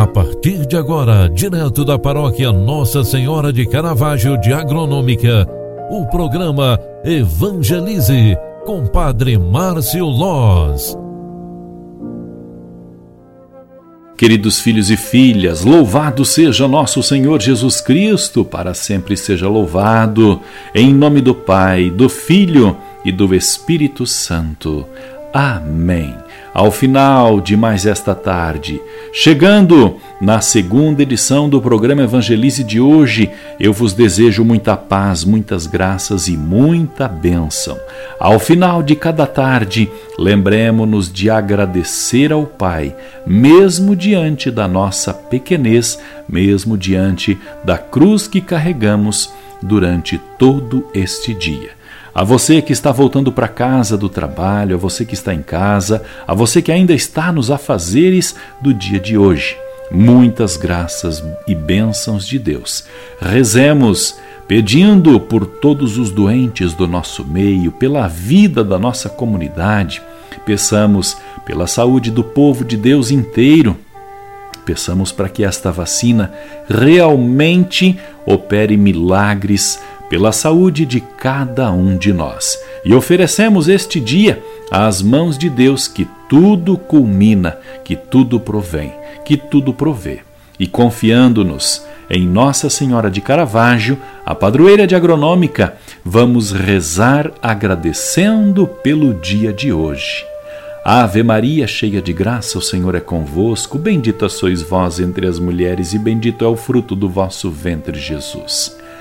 A partir de agora, direto da paróquia Nossa Senhora de Caravaggio de Agronômica, o programa Evangelize com Padre Márcio Loz. Queridos filhos e filhas, louvado seja nosso Senhor Jesus Cristo, para sempre seja louvado, em nome do Pai, do Filho e do Espírito Santo. Amém. Ao final de mais esta tarde, chegando na segunda edição do programa Evangelize de hoje, eu vos desejo muita paz, muitas graças e muita bênção. Ao final de cada tarde, lembremos-nos de agradecer ao Pai, mesmo diante da nossa pequenez, mesmo diante da cruz que carregamos durante todo este dia. A você que está voltando para casa do trabalho, a você que está em casa, a você que ainda está nos afazeres do dia de hoje. Muitas graças e bênçãos de Deus. Rezemos pedindo por todos os doentes do nosso meio, pela vida da nossa comunidade. Peçamos pela saúde do povo de Deus inteiro. Peçamos para que esta vacina realmente opere milagres pela saúde de cada um de nós. E oferecemos este dia às mãos de Deus que tudo culmina, que tudo provém, que tudo provê. E confiando-nos em Nossa Senhora de Caravaggio, a padroeira de agronômica, vamos rezar agradecendo pelo dia de hoje. Ave Maria, cheia de graça, o Senhor é convosco. Bendita sois vós entre as mulheres, e bendito é o fruto do vosso ventre, Jesus.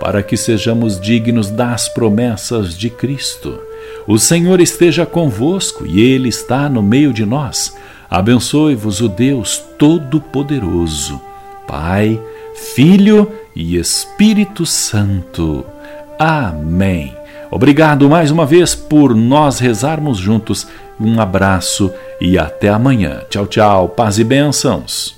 para que sejamos dignos das promessas de Cristo. O Senhor esteja convosco e Ele está no meio de nós. Abençoe-vos o Deus Todo-Poderoso, Pai, Filho e Espírito Santo. Amém. Obrigado mais uma vez por nós rezarmos juntos. Um abraço e até amanhã. Tchau, tchau. Paz e bênçãos.